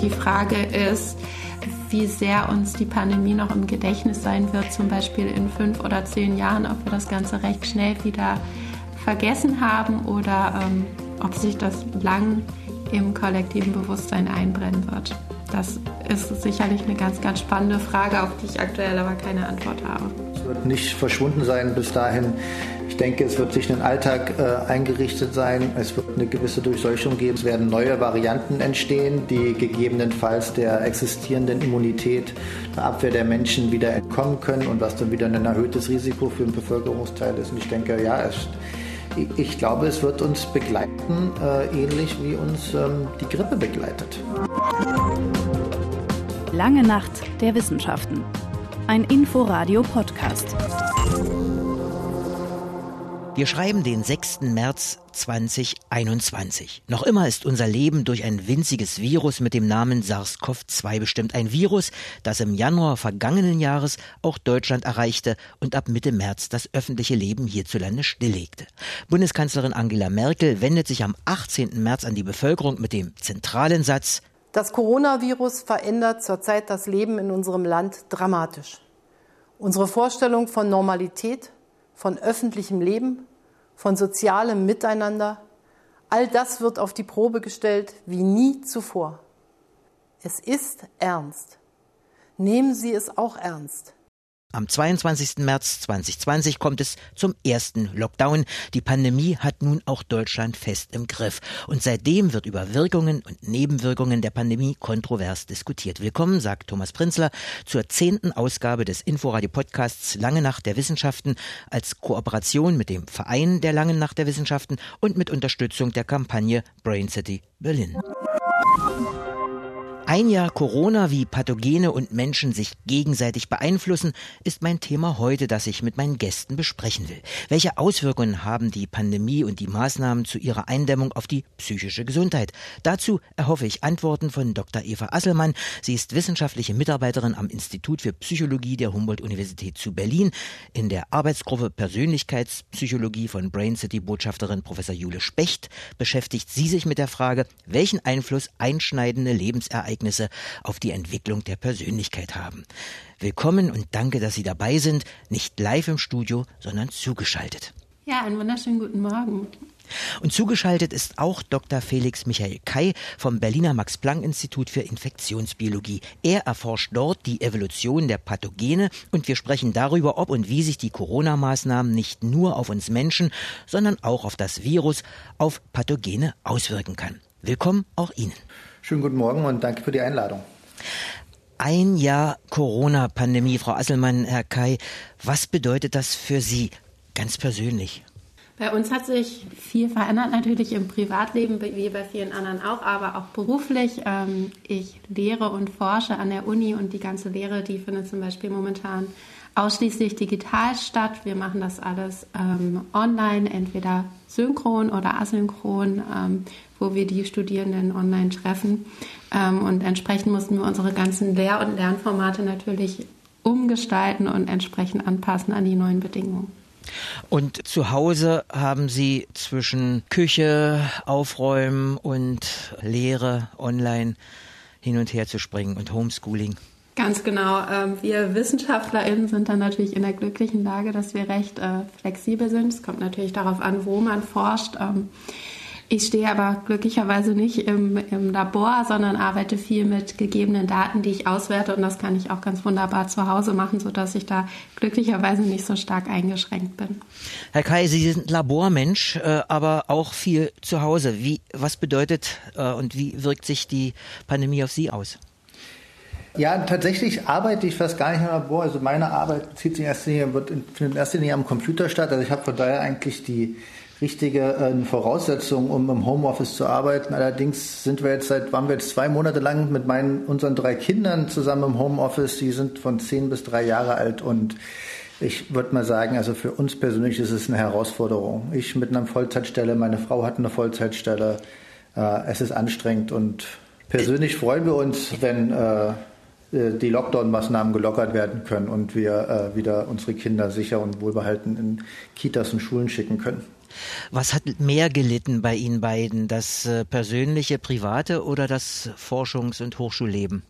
die Frage ist, wie sehr uns die Pandemie noch im Gedächtnis sein wird, zum Beispiel in fünf oder zehn Jahren, ob wir das Ganze recht schnell wieder vergessen haben oder ähm, ob sich das lang im kollektiven Bewusstsein einbrennen wird. Das ist sicherlich eine ganz, ganz spannende Frage, auf die ich aktuell aber keine Antwort habe. Es wird nicht verschwunden sein bis dahin. Ich denke, es wird sich in den Alltag äh, eingerichtet sein. Es wird eine gewisse Durchseuchung geben. Es werden neue Varianten entstehen, die gegebenenfalls der existierenden Immunität, der Abwehr der Menschen wieder entkommen können und was dann wieder ein erhöhtes Risiko für den Bevölkerungsteil ist. Und ich denke, ja, es ich glaube, es wird uns begleiten, äh, ähnlich wie uns ähm, die Grippe begleitet. Lange Nacht der Wissenschaften. Ein Inforadio-Podcast. Wir schreiben den 6. März 2021. Noch immer ist unser Leben durch ein winziges Virus mit dem Namen SARS-CoV-2 bestimmt. Ein Virus, das im Januar vergangenen Jahres auch Deutschland erreichte und ab Mitte März das öffentliche Leben hierzulande stilllegte. Bundeskanzlerin Angela Merkel wendet sich am 18. März an die Bevölkerung mit dem zentralen Satz Das Coronavirus verändert zurzeit das Leben in unserem Land dramatisch. Unsere Vorstellung von Normalität, von öffentlichem Leben, von sozialem Miteinander, all das wird auf die Probe gestellt wie nie zuvor. Es ist ernst. Nehmen Sie es auch ernst. Am 22. März 2020 kommt es zum ersten Lockdown. Die Pandemie hat nun auch Deutschland fest im Griff. Und seitdem wird über Wirkungen und Nebenwirkungen der Pandemie kontrovers diskutiert. Willkommen, sagt Thomas Prinzler, zur zehnten Ausgabe des Inforadio-Podcasts Lange Nacht der Wissenschaften als Kooperation mit dem Verein der Langen Nacht der Wissenschaften und mit Unterstützung der Kampagne Brain City Berlin. Ein Jahr Corona, wie Pathogene und Menschen sich gegenseitig beeinflussen, ist mein Thema heute, das ich mit meinen Gästen besprechen will. Welche Auswirkungen haben die Pandemie und die Maßnahmen zu ihrer Eindämmung auf die psychische Gesundheit? Dazu erhoffe ich Antworten von Dr. Eva Asselmann. Sie ist wissenschaftliche Mitarbeiterin am Institut für Psychologie der Humboldt-Universität zu Berlin. In der Arbeitsgruppe Persönlichkeitspsychologie von Brain City Botschafterin Professor Jule Specht beschäftigt sie sich mit der Frage, welchen Einfluss einschneidende Lebensereignisse Ereignisse auf die Entwicklung der Persönlichkeit haben. Willkommen und danke, dass Sie dabei sind, nicht live im Studio, sondern zugeschaltet. Ja, einen wunderschönen guten Morgen. Und zugeschaltet ist auch Dr. Felix Michael Kai vom Berliner Max-Planck-Institut für Infektionsbiologie. Er erforscht dort die Evolution der Pathogene und wir sprechen darüber, ob und wie sich die Corona-Maßnahmen nicht nur auf uns Menschen, sondern auch auf das Virus, auf Pathogene auswirken kann. Willkommen auch Ihnen. Schönen guten Morgen und danke für die Einladung. Ein Jahr Corona-Pandemie, Frau Asselmann, Herr Kai. Was bedeutet das für Sie ganz persönlich? Bei uns hat sich viel verändert, natürlich im Privatleben, wie bei vielen anderen auch, aber auch beruflich. Ähm, ich lehre und forsche an der Uni und die ganze Lehre, die findet zum Beispiel momentan ausschließlich digital statt. Wir machen das alles ähm, online, entweder synchron oder asynchron, ähm, wo wir die Studierenden online treffen. Ähm, und entsprechend mussten wir unsere ganzen Lehr- und Lernformate natürlich umgestalten und entsprechend anpassen an die neuen Bedingungen. Und zu Hause haben Sie zwischen Küche, Aufräumen und Lehre online hin und her zu springen und Homeschooling. Ganz genau. Ähm, wir WissenschaftlerInnen sind dann natürlich in der glücklichen Lage, dass wir recht äh, flexibel sind. Es kommt natürlich darauf an, wo man forscht. Ähm, ich stehe aber glücklicherweise nicht im, im, Labor, sondern arbeite viel mit gegebenen Daten, die ich auswerte und das kann ich auch ganz wunderbar zu Hause machen, sodass ich da glücklicherweise nicht so stark eingeschränkt bin. Herr Kai, Sie sind Labormensch, äh, aber auch viel zu Hause. Wie, was bedeutet äh, und wie wirkt sich die Pandemie auf Sie aus? Ja, tatsächlich arbeite ich fast gar nicht im Labor. Also meine Arbeit zieht sich in erster Linie, wird in, in erster Linie am Computer statt. Also ich habe von daher eigentlich die richtige äh, Voraussetzung, um im Homeoffice zu arbeiten. Allerdings sind wir jetzt seit, waren wir jetzt zwei Monate lang mit meinen, unseren drei Kindern zusammen im Homeoffice. Die sind von zehn bis drei Jahre alt und ich würde mal sagen, also für uns persönlich ist es eine Herausforderung. Ich mit einer Vollzeitstelle, meine Frau hat eine Vollzeitstelle. Äh, es ist anstrengend und persönlich freuen wir uns, wenn äh, die Lockdown-Maßnahmen gelockert werden können und wir äh, wieder unsere Kinder sicher und wohlbehalten in Kitas und Schulen schicken können. Was hat mehr gelitten bei Ihnen beiden? Das äh, persönliche, private oder das Forschungs- und Hochschulleben?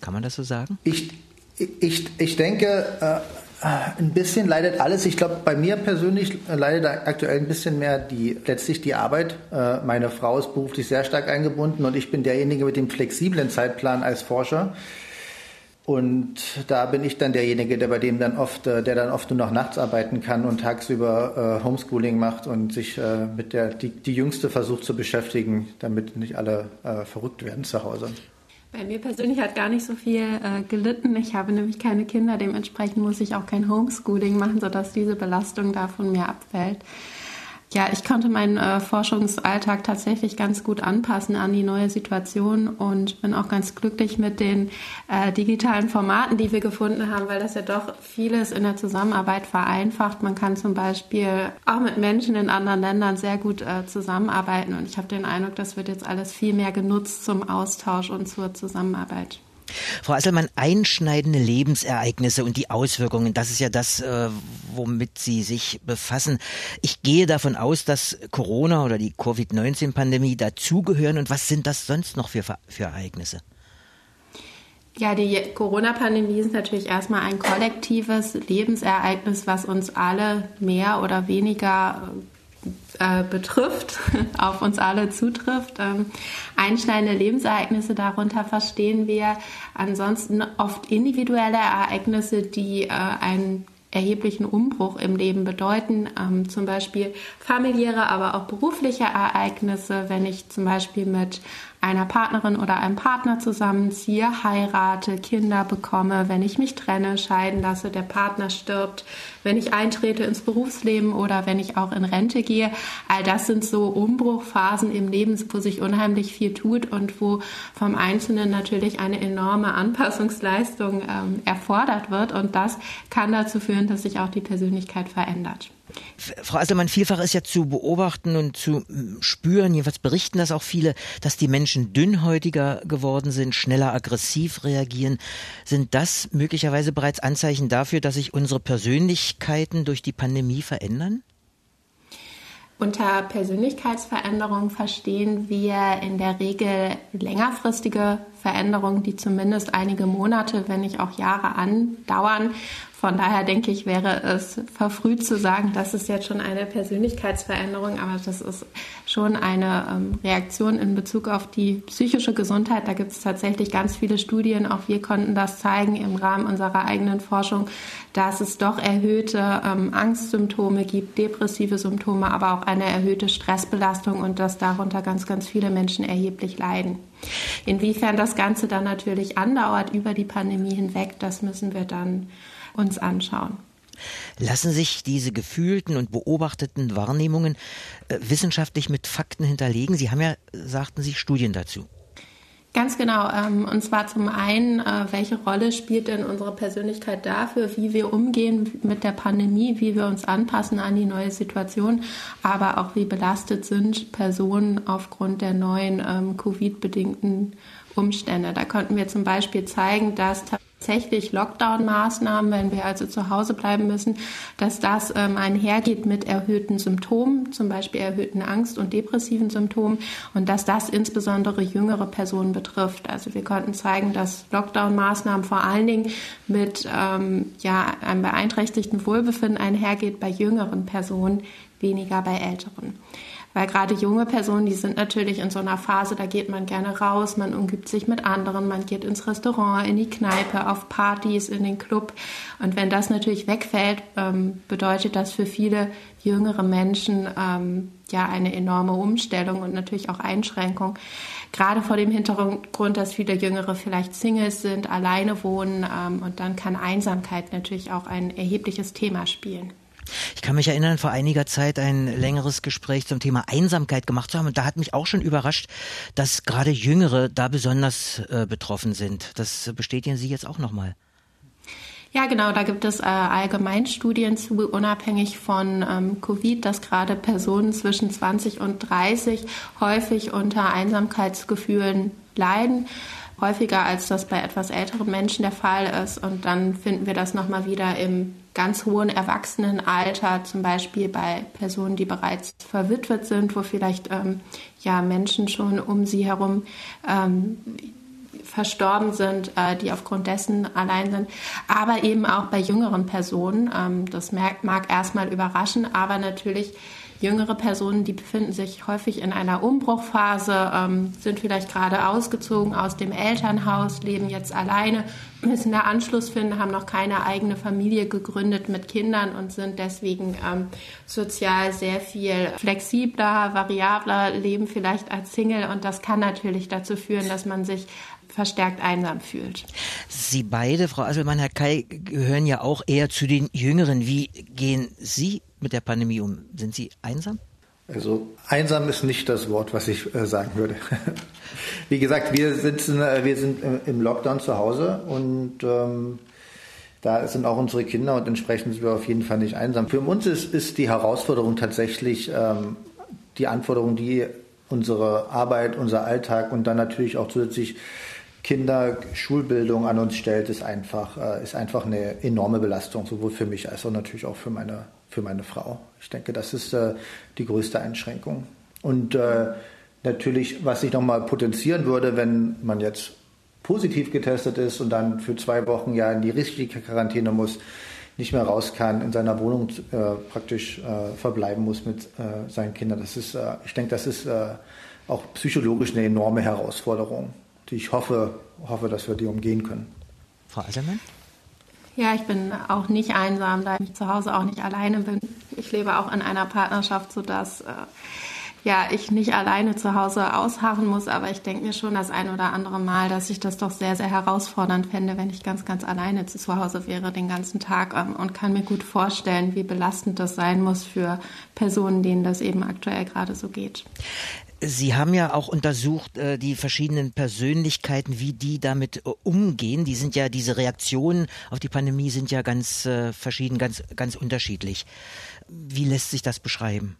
Kann man das so sagen? Ich, ich, ich denke, äh, ein bisschen leidet alles. Ich glaube, bei mir persönlich leidet aktuell ein bisschen mehr die letztlich die Arbeit. Äh, meine Frau ist beruflich sehr stark eingebunden und ich bin derjenige mit dem flexiblen Zeitplan als Forscher. Und da bin ich dann derjenige, der bei dem dann oft, äh, der dann oft nur noch nachts arbeiten kann und tagsüber äh, Homeschooling macht und sich äh, mit der die, die Jüngste versucht zu beschäftigen, damit nicht alle äh, verrückt werden zu Hause. Bei mir persönlich hat gar nicht so viel äh, gelitten. Ich habe nämlich keine Kinder, dementsprechend muss ich auch kein Homeschooling machen, sodass diese Belastung da von mir abfällt. Ja, ich konnte meinen äh, Forschungsalltag tatsächlich ganz gut anpassen an die neue Situation und bin auch ganz glücklich mit den äh, digitalen Formaten, die wir gefunden haben, weil das ja doch vieles in der Zusammenarbeit vereinfacht. Man kann zum Beispiel auch mit Menschen in anderen Ländern sehr gut äh, zusammenarbeiten und ich habe den Eindruck, das wird jetzt alles viel mehr genutzt zum Austausch und zur Zusammenarbeit. Frau Asselmann, einschneidende Lebensereignisse und die Auswirkungen, das ist ja das, äh, womit Sie sich befassen. Ich gehe davon aus, dass Corona oder die Covid-19-Pandemie dazugehören. Und was sind das sonst noch für, für Ereignisse? Ja, die Corona-Pandemie ist natürlich erstmal ein kollektives Lebensereignis, was uns alle mehr oder weniger äh, betrifft, auf uns alle zutrifft. Ähm, einschneidende Lebensereignisse darunter verstehen wir. Ansonsten oft individuelle Ereignisse, die äh, einen erheblichen Umbruch im Leben bedeuten, ähm, zum Beispiel familiäre, aber auch berufliche Ereignisse, wenn ich zum Beispiel mit einer Partnerin oder einem Partner zusammenziehe, heirate, Kinder bekomme, wenn ich mich trenne, scheiden lasse, der Partner stirbt, wenn ich eintrete ins Berufsleben oder wenn ich auch in Rente gehe. All das sind so Umbruchphasen im Leben, wo sich unheimlich viel tut und wo vom Einzelnen natürlich eine enorme Anpassungsleistung ähm, erfordert wird. Und das kann dazu führen, dass sich auch die Persönlichkeit verändert. Frau Asselmann, vielfach ist ja zu beobachten und zu spüren, jedenfalls berichten das auch viele, dass die Menschen dünnhäutiger geworden sind, schneller aggressiv reagieren. Sind das möglicherweise bereits Anzeichen dafür, dass sich unsere Persönlichkeiten durch die Pandemie verändern? Unter Persönlichkeitsveränderung verstehen wir in der Regel längerfristige Veränderungen, die zumindest einige Monate, wenn nicht auch Jahre andauern von daher denke ich, wäre es verfrüht zu sagen, das ist jetzt schon eine Persönlichkeitsveränderung, aber das ist schon eine ähm, Reaktion in Bezug auf die psychische Gesundheit. Da gibt es tatsächlich ganz viele Studien. Auch wir konnten das zeigen im Rahmen unserer eigenen Forschung, dass es doch erhöhte ähm, Angstsymptome gibt, depressive Symptome, aber auch eine erhöhte Stressbelastung und dass darunter ganz, ganz viele Menschen erheblich leiden. Inwiefern das Ganze dann natürlich andauert über die Pandemie hinweg, das müssen wir dann uns anschauen. Lassen sich diese gefühlten und beobachteten Wahrnehmungen äh, wissenschaftlich mit Fakten hinterlegen? Sie haben ja, sagten Sie, Studien dazu. Ganz genau. Ähm, und zwar zum einen, äh, welche Rolle spielt denn unsere Persönlichkeit dafür, wie wir umgehen mit der Pandemie, wie wir uns anpassen an die neue Situation, aber auch wie belastet sind Personen aufgrund der neuen ähm, Covid-bedingten Umstände. Da konnten wir zum Beispiel zeigen, dass tatsächlich Lockdown-Maßnahmen, wenn wir also zu Hause bleiben müssen, dass das ähm, einhergeht mit erhöhten Symptomen, zum Beispiel erhöhten Angst- und depressiven Symptomen und dass das insbesondere jüngere Personen betrifft. Also wir konnten zeigen, dass Lockdown-Maßnahmen vor allen Dingen mit ähm, ja, einem beeinträchtigten Wohlbefinden einhergeht bei jüngeren Personen, weniger bei älteren. Weil gerade junge Personen, die sind natürlich in so einer Phase, da geht man gerne raus, man umgibt sich mit anderen, man geht ins Restaurant, in die Kneipe, auf Partys, in den Club. Und wenn das natürlich wegfällt, ähm, bedeutet das für viele jüngere Menschen ähm, ja eine enorme Umstellung und natürlich auch Einschränkung. Gerade vor dem Hintergrund, dass viele Jüngere vielleicht Singles sind, alleine wohnen ähm, und dann kann Einsamkeit natürlich auch ein erhebliches Thema spielen. Ich kann mich erinnern, vor einiger Zeit ein längeres Gespräch zum Thema Einsamkeit gemacht zu haben. Und da hat mich auch schon überrascht, dass gerade Jüngere da besonders äh, betroffen sind. Das bestätigen Sie jetzt auch nochmal. Ja, genau, da gibt es äh, Allgemeinstudien zu, unabhängig von ähm, Covid, dass gerade Personen zwischen 20 und 30 häufig unter Einsamkeitsgefühlen leiden häufiger als das bei etwas älteren Menschen der Fall ist. Und dann finden wir das nochmal wieder im ganz hohen Erwachsenenalter, zum Beispiel bei Personen, die bereits verwitwet sind, wo vielleicht ähm, ja Menschen schon um sie herum ähm, verstorben sind, äh, die aufgrund dessen allein sind, aber eben auch bei jüngeren Personen. Ähm, das mag, mag erstmal überraschen, aber natürlich jüngere Personen, die befinden sich häufig in einer Umbruchphase, ähm, sind vielleicht gerade ausgezogen aus dem Elternhaus, leben jetzt alleine, müssen da Anschluss finden, haben noch keine eigene Familie gegründet mit Kindern und sind deswegen ähm, sozial sehr viel flexibler, variabler, leben vielleicht als Single. Und das kann natürlich dazu führen, dass man sich verstärkt einsam fühlt. Sie beide, Frau Asselmann, Herr Kai, gehören ja auch eher zu den Jüngeren. Wie gehen Sie mit der Pandemie um? Sind Sie einsam? Also einsam ist nicht das Wort, was ich äh, sagen würde. Wie gesagt, wir sitzen, äh, wir sind im Lockdown zu Hause und ähm, da sind auch unsere Kinder und entsprechend sind wir auf jeden Fall nicht einsam. Für uns ist, ist die Herausforderung tatsächlich ähm, die Anforderung, die unsere Arbeit, unser Alltag und dann natürlich auch zusätzlich Kinder, Schulbildung an uns stellt, ist einfach, äh, ist einfach eine enorme Belastung, sowohl für mich als auch natürlich auch für meine, für meine Frau. Ich denke, das ist äh, die größte Einschränkung. Und äh, natürlich, was sich nochmal potenzieren würde, wenn man jetzt positiv getestet ist und dann für zwei Wochen ja in die richtige Quarantäne muss, nicht mehr raus kann, in seiner Wohnung äh, praktisch äh, verbleiben muss mit äh, seinen Kindern. Das ist, ich denke, das ist auch psychologisch eine enorme Herausforderung die ich hoffe, hoffe, dass wir die umgehen können. Frau Eisermann? Ja, ich bin auch nicht einsam, da ich zu Hause auch nicht alleine bin. Ich lebe auch in einer Partnerschaft, sodass äh, ja, ich nicht alleine zu Hause ausharren muss, aber ich denke mir schon das ein oder andere Mal, dass ich das doch sehr, sehr herausfordernd fände, wenn ich ganz, ganz alleine zu Hause wäre den ganzen Tag ähm, und kann mir gut vorstellen, wie belastend das sein muss für Personen, denen das eben aktuell gerade so geht. Sie haben ja auch untersucht, äh, die verschiedenen Persönlichkeiten, wie die damit äh, umgehen. Die sind ja, diese Reaktionen auf die Pandemie sind ja ganz äh, verschieden, ganz, ganz unterschiedlich. Wie lässt sich das beschreiben?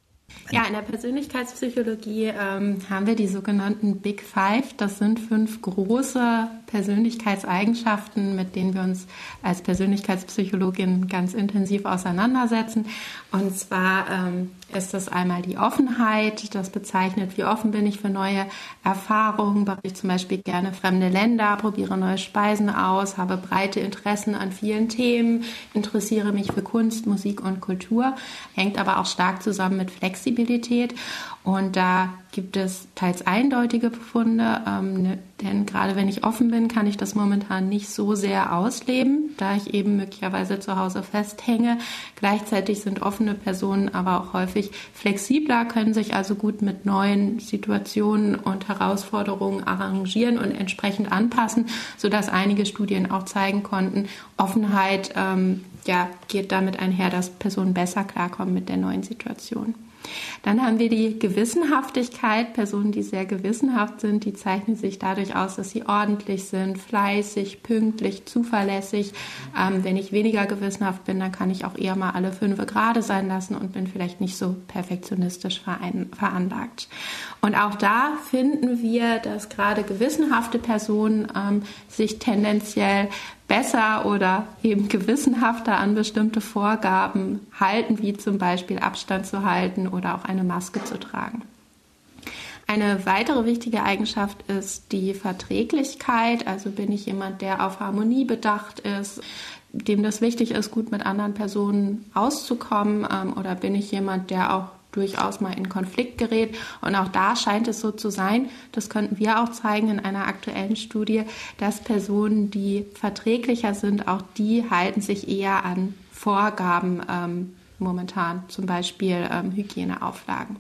Ja, in der Persönlichkeitspsychologie ähm, haben wir die sogenannten Big Five. Das sind fünf große Persönlichkeitseigenschaften, mit denen wir uns als Persönlichkeitspsychologin ganz intensiv auseinandersetzen. Und zwar ähm, ist das einmal die Offenheit. Das bezeichnet, wie offen bin ich für neue Erfahrungen. Mache ich zum Beispiel gerne fremde Länder, probiere neue Speisen aus, habe breite Interessen an vielen Themen, interessiere mich für Kunst, Musik und Kultur. Hängt aber auch stark zusammen mit Flexibilität. Und da gibt es teils eindeutige Befunde, ähm, ne, denn gerade wenn ich offen bin, kann ich das momentan nicht so sehr ausleben, da ich eben möglicherweise zu Hause festhänge. Gleichzeitig sind offene Personen aber auch häufig flexibler, können sich also gut mit neuen Situationen und Herausforderungen arrangieren und entsprechend anpassen, sodass einige Studien auch zeigen konnten, Offenheit ähm, ja, geht damit einher, dass Personen besser klarkommen mit der neuen Situation. Dann haben wir die Gewissenhaftigkeit. Personen, die sehr gewissenhaft sind, die zeichnen sich dadurch aus, dass sie ordentlich sind, fleißig, pünktlich, zuverlässig. Ähm, wenn ich weniger gewissenhaft bin, dann kann ich auch eher mal alle fünf gerade sein lassen und bin vielleicht nicht so perfektionistisch veranlagt. Und auch da finden wir, dass gerade gewissenhafte Personen ähm, sich tendenziell besser oder eben gewissenhafter an bestimmte Vorgaben halten, wie zum Beispiel Abstand zu halten oder auch eine Maske zu tragen. Eine weitere wichtige Eigenschaft ist die Verträglichkeit. Also bin ich jemand, der auf Harmonie bedacht ist, dem das wichtig ist, gut mit anderen Personen auszukommen, ähm, oder bin ich jemand, der auch durchaus mal in Konflikt gerät. Und auch da scheint es so zu sein, das könnten wir auch zeigen in einer aktuellen Studie, dass Personen, die verträglicher sind, auch die halten sich eher an Vorgaben ähm, momentan, zum Beispiel ähm, Hygieneauflagen.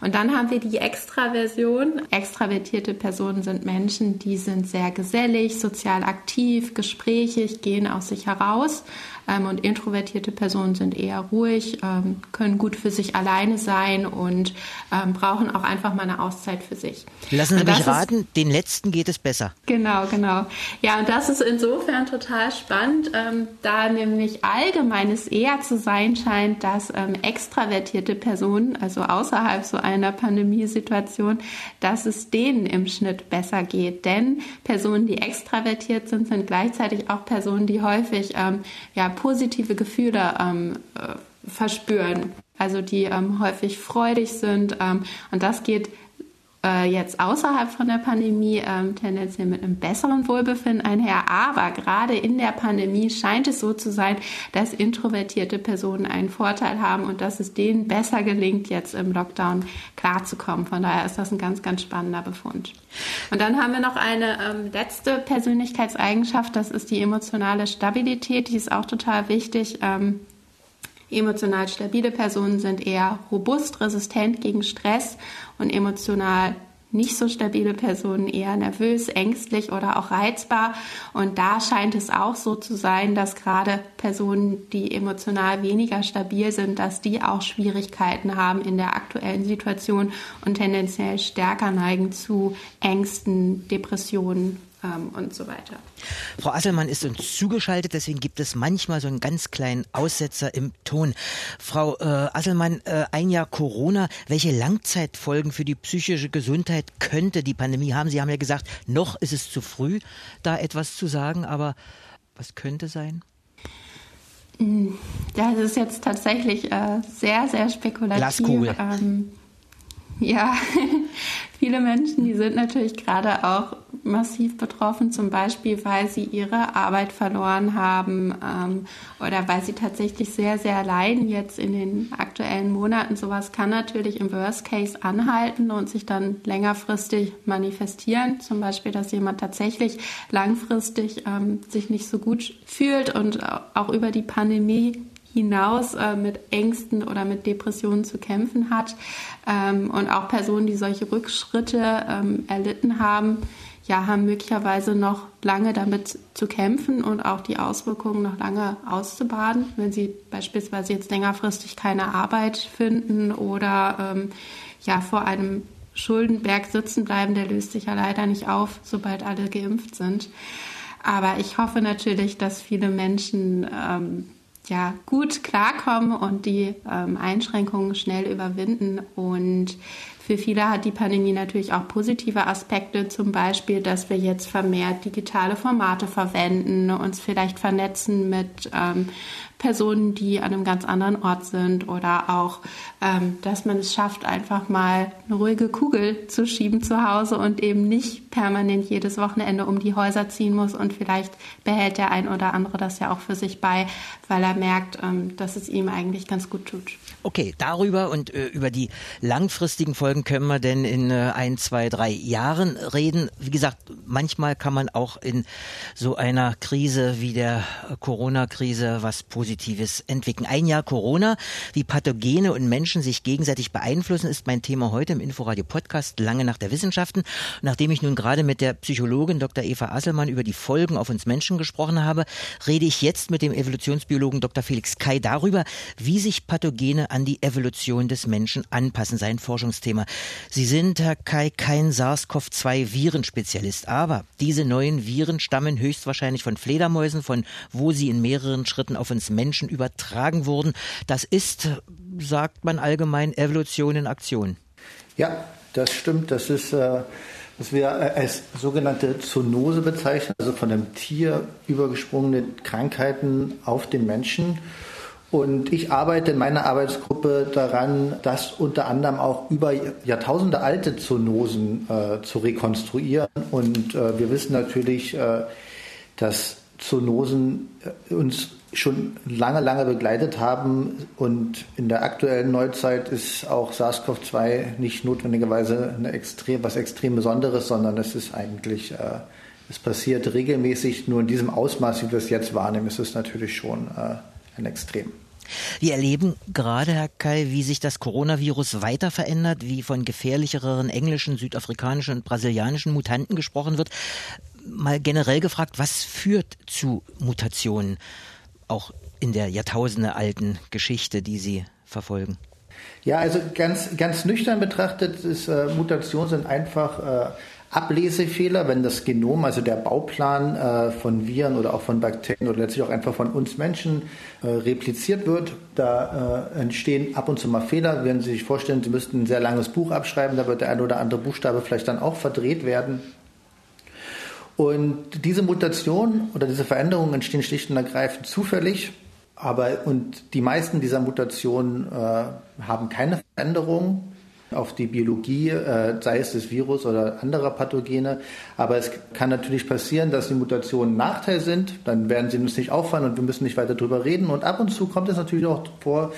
Und dann haben wir die Extraversion. Extravertierte Personen sind Menschen, die sind sehr gesellig, sozial aktiv, gesprächig, gehen aus sich heraus. Ähm, und introvertierte Personen sind eher ruhig, ähm, können gut für sich alleine sein und ähm, brauchen auch einfach mal eine Auszeit für sich. Lassen Sie mich raten, ist, den letzten geht es besser. Genau, genau. Ja, und das ist insofern total spannend, ähm, da nämlich allgemeines eher zu sein scheint, dass ähm, extravertierte Personen, also außerhalb außerhalb so einer Pandemiesituation, dass es denen im Schnitt besser geht. Denn Personen, die extravertiert sind, sind gleichzeitig auch Personen, die häufig ähm, ja, positive Gefühle ähm, äh, verspüren. Also die ähm, häufig freudig sind. Ähm, und das geht äh, jetzt außerhalb von der Pandemie ähm, tendenziell mit einem besseren Wohlbefinden einher. Aber gerade in der Pandemie scheint es so zu sein, dass introvertierte Personen einen Vorteil haben und dass es denen besser gelingt, jetzt im Lockdown klarzukommen. Von daher ist das ein ganz, ganz spannender Befund. Und dann haben wir noch eine ähm, letzte Persönlichkeitseigenschaft, das ist die emotionale Stabilität. Die ist auch total wichtig. Ähm, Emotional stabile Personen sind eher robust, resistent gegen Stress und emotional nicht so stabile Personen eher nervös, ängstlich oder auch reizbar. Und da scheint es auch so zu sein, dass gerade Personen, die emotional weniger stabil sind, dass die auch Schwierigkeiten haben in der aktuellen Situation und tendenziell stärker neigen zu Ängsten, Depressionen ähm, und so weiter. Frau Asselmann ist uns zugeschaltet, deswegen gibt es manchmal so einen ganz kleinen Aussetzer im Ton. Frau äh, Asselmann, äh, ein Jahr Corona, welche Langzeitfolgen für die psychische Gesundheit könnte die Pandemie haben? Sie haben ja gesagt, noch ist es zu früh, da etwas zu sagen, aber was könnte sein? Hm, das ist jetzt tatsächlich äh, sehr, sehr spekulativ. Glaskugel. Ähm, ja, viele Menschen, die sind natürlich gerade auch massiv betroffen, zum Beispiel, weil sie ihre Arbeit verloren haben ähm, oder weil sie tatsächlich sehr, sehr leiden jetzt in den aktuellen Monaten. Sowas kann natürlich im Worst Case anhalten und sich dann längerfristig manifestieren. Zum Beispiel, dass jemand tatsächlich langfristig ähm, sich nicht so gut fühlt und auch über die Pandemie hinaus äh, mit Ängsten oder mit Depressionen zu kämpfen hat. Ähm, und auch Personen, die solche Rückschritte ähm, erlitten haben, ja, haben möglicherweise noch lange damit zu kämpfen und auch die Auswirkungen noch lange auszubaden, wenn sie beispielsweise jetzt längerfristig keine Arbeit finden oder ähm, ja vor einem Schuldenberg sitzen bleiben, der löst sich ja leider nicht auf, sobald alle geimpft sind. Aber ich hoffe natürlich, dass viele Menschen ähm, ja gut klarkommen und die ähm, Einschränkungen schnell überwinden. Und für viele hat die Pandemie natürlich auch positive Aspekte, zum Beispiel, dass wir jetzt vermehrt digitale Formate verwenden, uns vielleicht vernetzen mit ähm, Personen, die an einem ganz anderen Ort sind oder auch, ähm, dass man es schafft, einfach mal eine ruhige Kugel zu schieben zu Hause und eben nicht permanent jedes Wochenende um die Häuser ziehen muss und vielleicht behält der ein oder andere das ja auch für sich bei, weil er merkt, ähm, dass es ihm eigentlich ganz gut tut. Okay, darüber und äh, über die langfristigen Folgen können wir denn in äh, ein, zwei, drei Jahren reden. Wie gesagt, manchmal kann man auch in so einer Krise wie der Corona-Krise was Positives entwickeln. Ein Jahr Corona, wie Pathogene und Menschen sich gegenseitig beeinflussen, ist mein Thema heute im Inforadio Podcast lange nach der Wissenschaften. Nachdem ich nun gerade mit der Psychologin Dr. Eva Asselmann über die Folgen auf uns Menschen gesprochen habe, rede ich jetzt mit dem Evolutionsbiologen Dr. Felix Kai darüber, wie sich Pathogene an die Evolution des Menschen anpassen, sein Forschungsthema. Sie sind, Herr Kai, kein SARS-CoV-2-Virenspezialist, aber diese neuen Viren stammen höchstwahrscheinlich von Fledermäusen, von wo sie in mehreren Schritten auf uns Menschen übertragen wurden. Das ist, sagt man allgemein, Evolution in Aktion. Ja, das stimmt. Das ist, äh, was wir als sogenannte Zoonose bezeichnen, also von dem Tier übergesprungene Krankheiten auf den Menschen. Und ich arbeite in meiner Arbeitsgruppe daran, das unter anderem auch über Jahrtausende alte Zoonosen äh, zu rekonstruieren. Und äh, wir wissen natürlich, äh, dass Zoonosen äh, uns schon lange, lange begleitet haben. Und in der aktuellen Neuzeit ist auch SARS-CoV-2 nicht notwendigerweise eine extrem, was extrem Besonderes, sondern es ist eigentlich, äh, es passiert regelmäßig, nur in diesem Ausmaß, wie wir es jetzt wahrnehmen, ist es natürlich schon äh, ein Extrem. Wir erleben gerade, Herr Kai, wie sich das Coronavirus weiter verändert, wie von gefährlicheren englischen, südafrikanischen und brasilianischen Mutanten gesprochen wird. Mal generell gefragt, was führt zu Mutationen, auch in der jahrtausendealten Geschichte, die Sie verfolgen? Ja, also ganz, ganz nüchtern betrachtet ist äh, Mutationen sind einfach äh, Ablesefehler, wenn das Genom, also der Bauplan äh, von Viren oder auch von Bakterien oder letztlich auch einfach von uns Menschen äh, repliziert wird. Da äh, entstehen ab und zu mal Fehler. Wenn Sie sich vorstellen, Sie müssten ein sehr langes Buch abschreiben, da wird der ein oder andere Buchstabe vielleicht dann auch verdreht werden. Und diese Mutation oder diese Veränderungen entstehen schlicht und ergreifend zufällig. Aber und die meisten dieser Mutationen äh, haben keine Veränderung auf die Biologie, äh, sei es des Virus oder anderer Pathogene. Aber es kann natürlich passieren, dass die Mutationen ein Nachteil sind. Dann werden sie uns nicht auffallen und wir müssen nicht weiter darüber reden. Und ab und zu kommt es natürlich auch vor,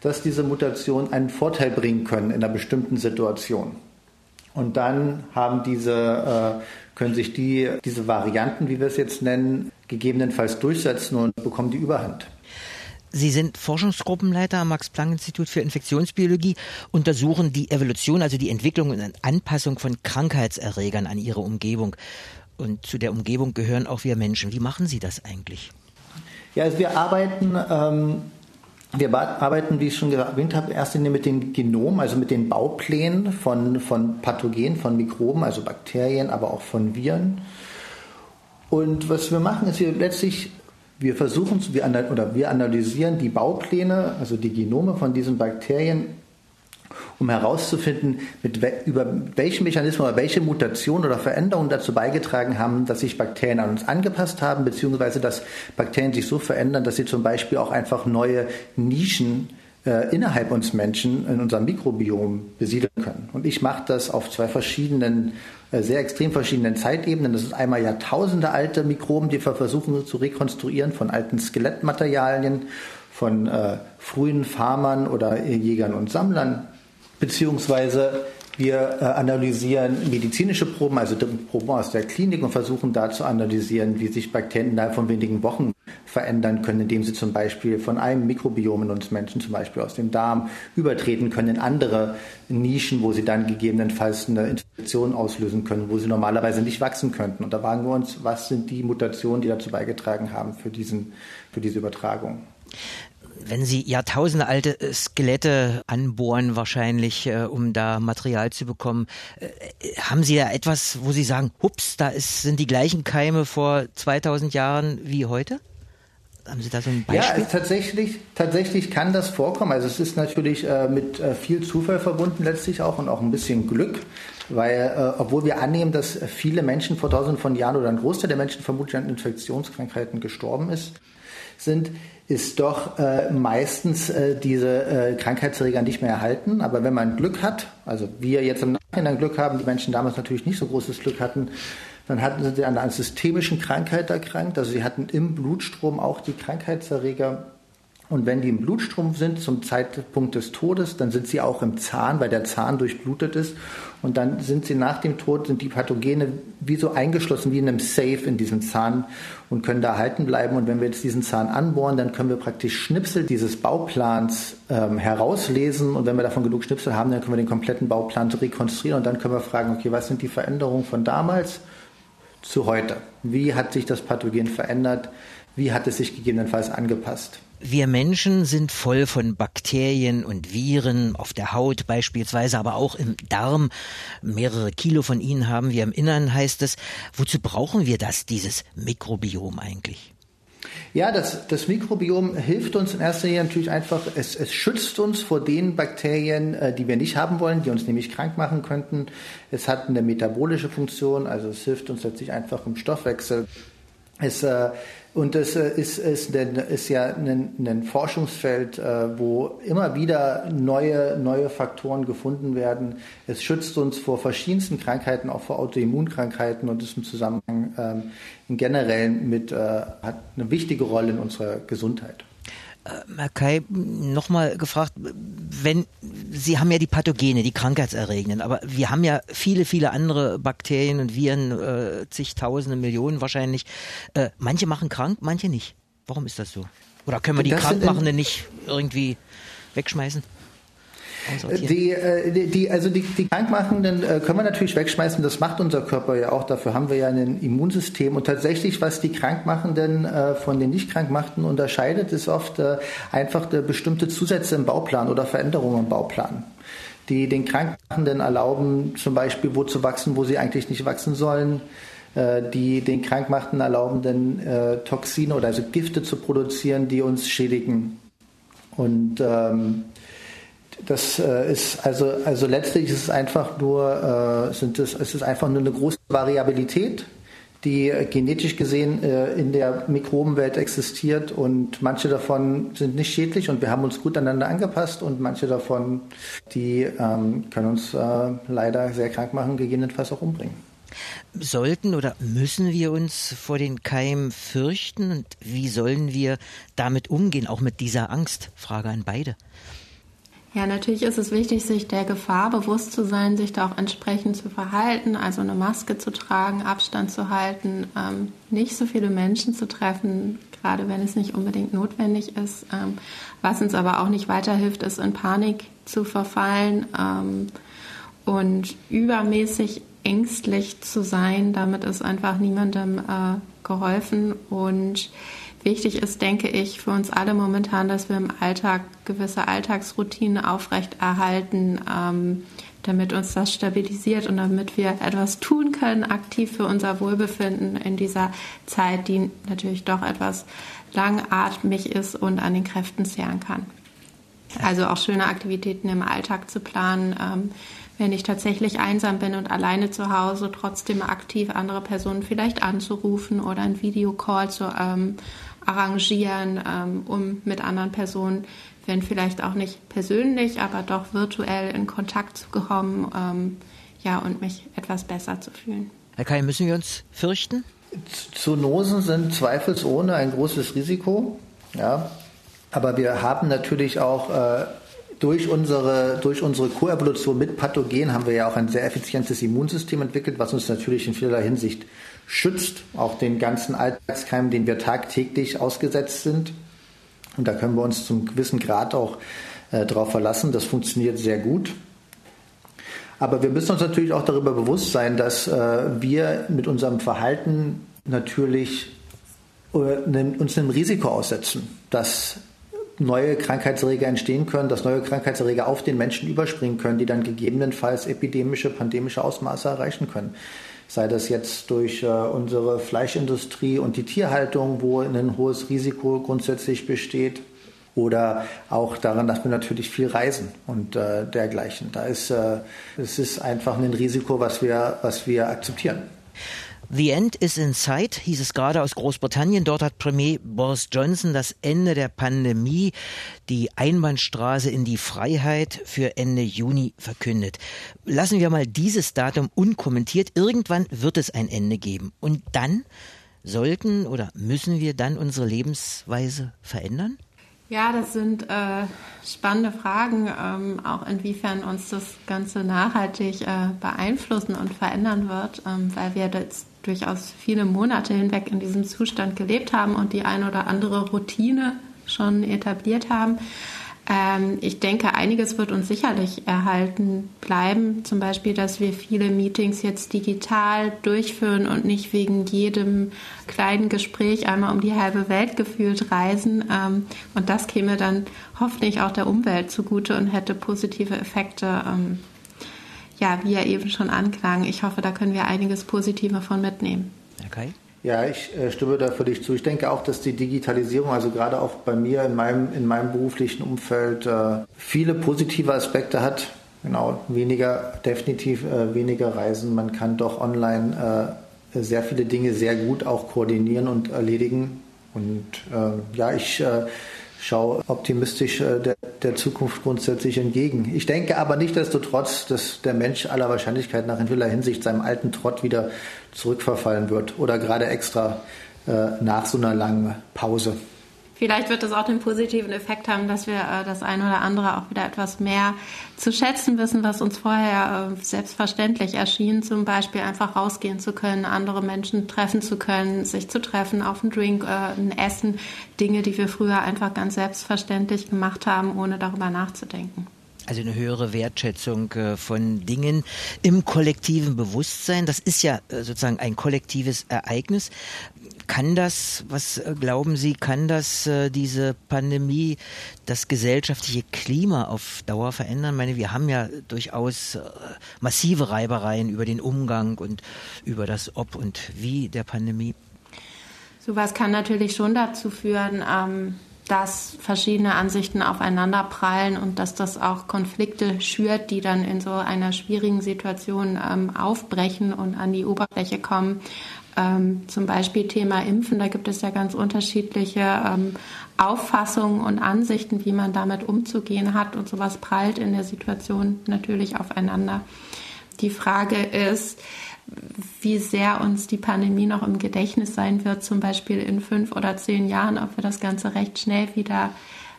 dass diese Mutationen einen Vorteil bringen können in einer bestimmten Situation. Und dann haben diese, äh, können sich die, diese Varianten, wie wir es jetzt nennen, gegebenenfalls durchsetzen und bekommen die Überhand. Sie sind Forschungsgruppenleiter am Max-Planck-Institut für Infektionsbiologie, untersuchen die Evolution, also die Entwicklung und Anpassung von Krankheitserregern an ihre Umgebung. Und zu der Umgebung gehören auch wir Menschen. Wie machen Sie das eigentlich? Ja, also wir arbeiten, ähm, wir arbeiten, wie ich schon erwähnt habe, erst einmal mit den Genomen, also mit den Bauplänen von, von Pathogenen, von Mikroben, also Bakterien, aber auch von Viren. Und was wir machen, ist wir letztlich wir versuchen wir, oder wir analysieren die Baupläne, also die Genome von diesen Bakterien, um herauszufinden, mit we über welchen Mechanismen oder welche Mutationen oder Veränderungen dazu beigetragen haben, dass sich Bakterien an uns angepasst haben, beziehungsweise dass Bakterien sich so verändern, dass sie zum Beispiel auch einfach neue Nischen äh, innerhalb uns Menschen in unserem Mikrobiom besiedeln können. Und ich mache das auf zwei verschiedenen, äh, sehr extrem verschiedenen Zeitebenen. Das ist einmal Jahrtausende alte Mikroben, die wir versuchen zu rekonstruieren von alten Skelettmaterialien, von äh, frühen Farmern oder Jägern und Sammlern, beziehungsweise wir äh, analysieren medizinische Proben, also Proben aus der Klinik und versuchen da zu analysieren, wie sich Bakterien innerhalb von wenigen Wochen verändern können, indem sie zum Beispiel von einem Mikrobiom in uns Menschen, zum Beispiel aus dem Darm, übertreten können in andere Nischen, wo sie dann gegebenenfalls eine Infektion auslösen können, wo sie normalerweise nicht wachsen könnten. Und da fragen wir uns, was sind die Mutationen, die dazu beigetragen haben für, diesen, für diese Übertragung wenn Sie Jahrtausende alte äh, Skelette anbohren, wahrscheinlich, äh, um da Material zu bekommen, äh, haben Sie da etwas, wo Sie sagen, hups, da ist, sind die gleichen Keime vor 2000 Jahren wie heute? Haben Sie da so ein Beispiel? Ja, tatsächlich, tatsächlich kann das vorkommen. Also es ist natürlich äh, mit viel Zufall verbunden letztlich auch und auch ein bisschen Glück, weil äh, obwohl wir annehmen, dass viele Menschen vor tausenden von Jahren oder ein Großteil der Menschen vermutlich an Infektionskrankheiten gestorben ist, sind, ist doch äh, meistens äh, diese äh, Krankheitserreger nicht mehr erhalten. Aber wenn man Glück hat, also wir jetzt im Nachhinein Glück haben, die Menschen damals natürlich nicht so großes Glück hatten, dann hatten sie an einer systemischen Krankheit erkrankt. Also sie hatten im Blutstrom auch die Krankheitserreger und wenn die im Blutstrom sind zum Zeitpunkt des Todes, dann sind sie auch im Zahn, weil der Zahn durchblutet ist. Und dann sind sie nach dem Tod, sind die Pathogene wie so eingeschlossen, wie in einem Safe in diesem Zahn und können da halten bleiben. Und wenn wir jetzt diesen Zahn anbohren, dann können wir praktisch Schnipsel dieses Bauplans ähm, herauslesen. Und wenn wir davon genug Schnipsel haben, dann können wir den kompletten Bauplan rekonstruieren. Und dann können wir fragen, okay, was sind die Veränderungen von damals zu heute? Wie hat sich das Pathogen verändert? Wie hat es sich gegebenenfalls angepasst? Wir Menschen sind voll von Bakterien und Viren auf der Haut beispielsweise, aber auch im Darm. Mehrere Kilo von ihnen haben wir im Innern, heißt es. Wozu brauchen wir das, dieses Mikrobiom eigentlich? Ja, das, das Mikrobiom hilft uns in erster Linie natürlich einfach, es, es schützt uns vor den Bakterien, äh, die wir nicht haben wollen, die uns nämlich krank machen könnten. Es hat eine metabolische Funktion, also es hilft uns letztlich einfach im Stoffwechsel. Es äh, und das äh, ist, ist, ist ja ein, ein Forschungsfeld, äh, wo immer wieder neue, neue Faktoren gefunden werden. Es schützt uns vor verschiedensten Krankheiten, auch vor Autoimmunkrankheiten und ist im Zusammenhang ähm, generell mit, äh, hat eine wichtige Rolle in unserer Gesundheit. Herr Kai, nochmal gefragt, wenn Sie haben ja die Pathogene, die Krankheitserregenden, aber wir haben ja viele, viele andere Bakterien und Viren, äh, zigtausende, Millionen wahrscheinlich. Äh, manche machen krank, manche nicht. Warum ist das so? Oder können wir die Krankmachenden nicht irgendwie wegschmeißen? Die, äh, die, die, also die, die Krankmachenden äh, können wir natürlich wegschmeißen, das macht unser Körper ja auch, dafür haben wir ja ein Immunsystem. Und tatsächlich, was die Krankmachenden äh, von den Nicht-Krankmachenden unterscheidet, ist oft einfach bestimmte Zusätze im Bauplan oder Veränderungen im Bauplan die den Krank Krankmachenden erlauben zum Beispiel, wo zu wachsen, wo sie eigentlich nicht wachsen sollen die den Krankmachenden erlauben, dann äh, Toxine oder also Gifte zu produzieren, die uns schädigen. Und ähm, das äh, ist also, also letztlich ist es einfach nur, äh, sind es, es ist einfach nur eine große Variabilität, die genetisch gesehen äh, in der Mikrobenwelt existiert und manche davon sind nicht schädlich und wir haben uns gut aneinander angepasst und manche davon, die ähm, können uns äh, leider sehr krank machen, gegebenenfalls auch umbringen. Sollten oder müssen wir uns vor den Keimen fürchten und wie sollen wir damit umgehen, auch mit dieser Angst? Frage an beide. Ja, natürlich ist es wichtig, sich der Gefahr bewusst zu sein, sich da auch entsprechend zu verhalten, also eine Maske zu tragen, Abstand zu halten, ähm, nicht so viele Menschen zu treffen, gerade wenn es nicht unbedingt notwendig ist. Ähm, was uns aber auch nicht weiterhilft, ist in Panik zu verfallen ähm, und übermäßig ängstlich zu sein. Damit ist einfach niemandem äh, geholfen und Wichtig ist, denke ich, für uns alle momentan, dass wir im Alltag gewisse Alltagsroutinen aufrechterhalten, ähm, damit uns das stabilisiert und damit wir etwas tun können, aktiv für unser Wohlbefinden in dieser Zeit, die natürlich doch etwas langatmig ist und an den Kräften zehren kann. Also auch schöne Aktivitäten im Alltag zu planen. Ähm, wenn ich tatsächlich einsam bin und alleine zu Hause, trotzdem aktiv andere Personen vielleicht anzurufen oder ein Videocall zu ähm, arrangieren, ähm, um mit anderen Personen, wenn vielleicht auch nicht persönlich, aber doch virtuell in Kontakt zu kommen, ähm, ja, und mich etwas besser zu fühlen. Herr Kai, müssen wir uns fürchten? Zoonosen sind zweifelsohne ein großes Risiko, ja. Aber wir haben natürlich auch äh, durch unsere, durch unsere Koevolution mit Pathogen haben wir ja auch ein sehr effizientes Immunsystem entwickelt, was uns natürlich in vielerlei Hinsicht schützt, auch den ganzen Alltagskeimen, den wir tagtäglich ausgesetzt sind. Und da können wir uns zum gewissen Grad auch äh, darauf verlassen. Das funktioniert sehr gut. Aber wir müssen uns natürlich auch darüber bewusst sein, dass äh, wir mit unserem Verhalten natürlich äh, uns einem Risiko aussetzen, dass neue Krankheitserreger entstehen können, dass neue Krankheitserreger auf den Menschen überspringen können, die dann gegebenenfalls epidemische, pandemische Ausmaße erreichen können sei das jetzt durch äh, unsere Fleischindustrie und die Tierhaltung, wo ein hohes Risiko grundsätzlich besteht, oder auch daran, dass wir natürlich viel reisen und äh, dergleichen. Da ist äh, es ist einfach ein Risiko, was wir, was wir akzeptieren. The End is in Sight, hieß es gerade aus Großbritannien. Dort hat Premier Boris Johnson das Ende der Pandemie, die Einbahnstraße in die Freiheit für Ende Juni verkündet. Lassen wir mal dieses Datum unkommentiert. Irgendwann wird es ein Ende geben. Und dann sollten oder müssen wir dann unsere Lebensweise verändern? Ja, das sind äh, spannende Fragen, ähm, auch inwiefern uns das Ganze nachhaltig äh, beeinflussen und verändern wird, ähm, weil wir jetzt durchaus viele Monate hinweg in diesem Zustand gelebt haben und die eine oder andere Routine schon etabliert haben. Ähm, ich denke, einiges wird uns sicherlich erhalten bleiben. Zum Beispiel, dass wir viele Meetings jetzt digital durchführen und nicht wegen jedem kleinen Gespräch einmal um die halbe Welt gefühlt reisen. Ähm, und das käme dann hoffentlich auch der Umwelt zugute und hätte positive Effekte ähm, ja, wie er eben schon anklang, ich hoffe, da können wir einiges Positiver von mitnehmen. Okay. Ja, ich äh, stimme da für dich zu. Ich denke auch, dass die Digitalisierung, also gerade auch bei mir in meinem, in meinem beruflichen Umfeld, äh, viele positive Aspekte hat. Genau, weniger, definitiv äh, weniger Reisen. Man kann doch online sehr viele Dinge sehr gut auch koordinieren und erledigen. Und ja, ich schaue optimistisch äh, der, der, Zukunft grundsätzlich entgegen. Ich denke aber nicht, nichtsdestotrotz, dass der Mensch aller Wahrscheinlichkeit nach in vieler Hinsicht seinem alten Trott wieder zurückverfallen wird oder gerade extra äh, nach so einer langen Pause. Vielleicht wird es auch den positiven Effekt haben, dass wir äh, das eine oder andere auch wieder etwas mehr zu schätzen wissen, was uns vorher äh, selbstverständlich erschien. Zum Beispiel einfach rausgehen zu können, andere Menschen treffen zu können, sich zu treffen, auf einen Drink, äh, ein Essen. Dinge, die wir früher einfach ganz selbstverständlich gemacht haben, ohne darüber nachzudenken. Also eine höhere Wertschätzung äh, von Dingen im kollektiven Bewusstsein. Das ist ja äh, sozusagen ein kollektives Ereignis. Kann das, was äh, glauben Sie, kann das diese Pandemie das gesellschaftliche Klima auf Dauer verändern? Ich meine, wir haben ja durchaus massive Reibereien über den Umgang und über das Ob und Wie der Pandemie. Sowas kann natürlich schon dazu führen, ähm dass verschiedene Ansichten aufeinander prallen und dass das auch Konflikte schürt, die dann in so einer schwierigen Situation ähm, aufbrechen und an die Oberfläche kommen. Ähm, zum Beispiel Thema Impfen, da gibt es ja ganz unterschiedliche ähm, Auffassungen und Ansichten, wie man damit umzugehen hat und sowas prallt in der Situation natürlich aufeinander. Die Frage ist, wie sehr uns die Pandemie noch im Gedächtnis sein wird, zum Beispiel in fünf oder zehn Jahren, ob wir das Ganze recht schnell wieder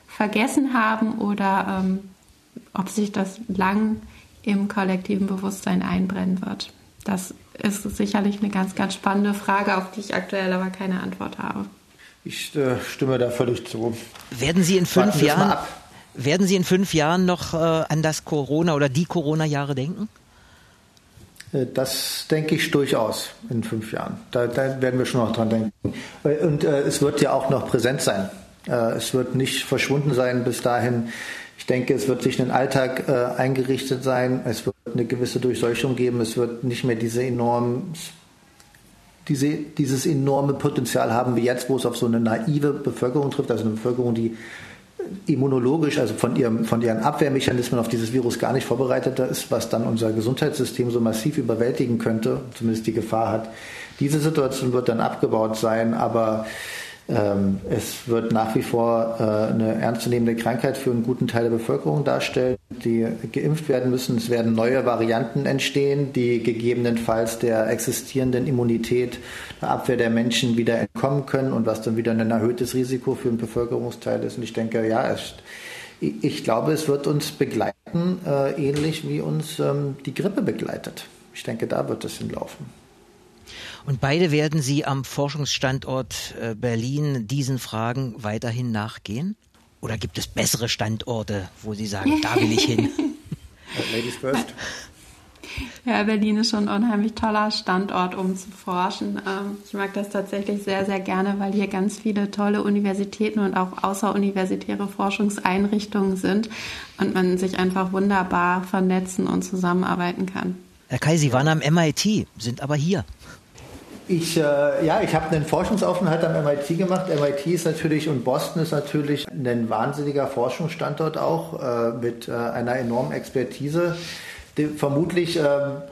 vergessen haben oder ähm, ob sich das lang im kollektiven Bewusstsein einbrennen wird. Das ist sicherlich eine ganz, ganz spannende Frage, auf die ich aktuell aber keine Antwort habe. Ich äh, stimme da völlig zu. Werden Sie in fünf Jahren werden Sie in fünf Jahren noch äh, an das Corona oder die Corona-Jahre denken? Äh, das denke ich durchaus in fünf Jahren. Da, da werden wir schon noch dran denken. Äh, und äh, es wird ja auch noch präsent sein. Äh, es wird nicht verschwunden sein bis dahin. Ich denke, es wird sich in den Alltag äh, eingerichtet sein. Es wird eine gewisse Durchseuchung geben. Es wird nicht mehr diese enormen, diese, dieses enorme Potenzial haben wie jetzt, wo es auf so eine naive Bevölkerung trifft, also eine Bevölkerung, die immunologisch, also von, ihrem, von ihren Abwehrmechanismen auf dieses Virus gar nicht vorbereitet ist, was dann unser Gesundheitssystem so massiv überwältigen könnte, zumindest die Gefahr hat. Diese Situation wird dann abgebaut sein, aber ähm, es wird nach wie vor äh, eine ernstzunehmende Krankheit für einen guten Teil der Bevölkerung darstellen, die geimpft werden müssen. Es werden neue Varianten entstehen, die gegebenenfalls der existierenden Immunität, der Abwehr der Menschen wieder entkommen können und was dann wieder ein erhöhtes Risiko für einen Bevölkerungsteil ist. Und ich denke, ja, es, ich glaube, es wird uns begleiten, äh, ähnlich wie uns ähm, die Grippe begleitet. Ich denke, da wird es hinlaufen. Und beide werden Sie am Forschungsstandort äh, Berlin diesen Fragen weiterhin nachgehen? Oder gibt es bessere Standorte, wo Sie sagen, da will ich hin? Ladies first. Ja, Berlin ist schon ein unheimlich toller Standort, um zu forschen. Ähm, ich mag das tatsächlich sehr, sehr gerne, weil hier ganz viele tolle Universitäten und auch außeruniversitäre Forschungseinrichtungen sind und man sich einfach wunderbar vernetzen und zusammenarbeiten kann. Herr Kai, Sie waren am MIT, sind aber hier. Ich, äh, ja, ich habe einen Forschungsaufenthalt am MIT gemacht. MIT ist natürlich und Boston ist natürlich ein wahnsinniger Forschungsstandort auch äh, mit äh, einer enormen Expertise. Die, vermutlich, äh,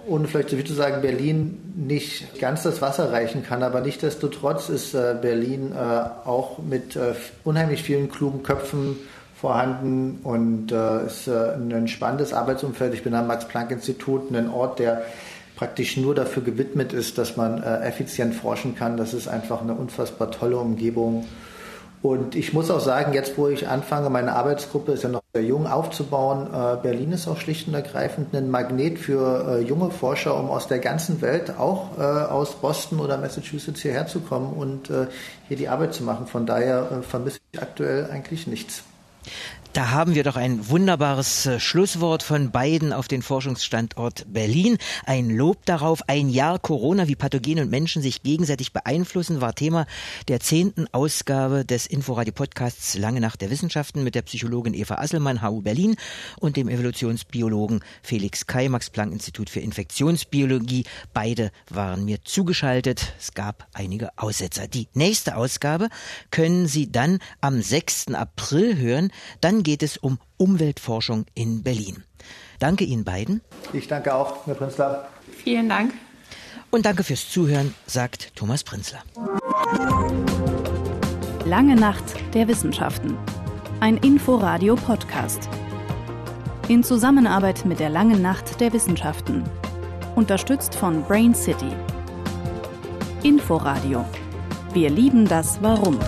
ohne vielleicht so viel zu sagen, Berlin nicht ganz das Wasser reichen kann, aber nichtsdestotrotz ist äh, Berlin äh, auch mit unheimlich vielen klugen Köpfen vorhanden und ist ein spannendes Arbeitsumfeld. Ich bin am Max-Planck-Institut, ein Ort, der praktisch nur dafür gewidmet ist, dass man äh, effizient forschen kann. Das ist einfach eine unfassbar tolle Umgebung. Und ich muss auch sagen, jetzt wo ich anfange, meine Arbeitsgruppe ist ja noch sehr jung aufzubauen, äh, Berlin ist auch schlicht und ergreifend ein Magnet für äh, junge Forscher, um aus der ganzen Welt, auch äh, aus Boston oder Massachusetts hierher zu kommen und äh, hier die Arbeit zu machen. Von daher äh, vermisse ich aktuell eigentlich nichts. Da haben wir doch ein wunderbares äh, Schlusswort von beiden auf den Forschungsstandort Berlin. Ein Lob darauf, ein Jahr Corona, wie Pathogene und Menschen sich gegenseitig beeinflussen, war Thema der zehnten Ausgabe des Inforadio-Podcasts Lange Nacht der Wissenschaften mit der Psychologin Eva Asselmann, HU Berlin und dem Evolutionsbiologen Felix Kai, Max-Planck-Institut für Infektionsbiologie. Beide waren mir zugeschaltet. Es gab einige Aussetzer. Die nächste Ausgabe können Sie dann am 6. April hören. Dann geht es um Umweltforschung in Berlin. Danke Ihnen beiden. Ich danke auch, Herr Prinzler. Vielen Dank. Und danke fürs Zuhören, sagt Thomas Prinzler. Lange Nacht der Wissenschaften. Ein Inforadio-Podcast. In Zusammenarbeit mit der Langen Nacht der Wissenschaften. Unterstützt von Brain City. Inforadio. Wir lieben das Warum.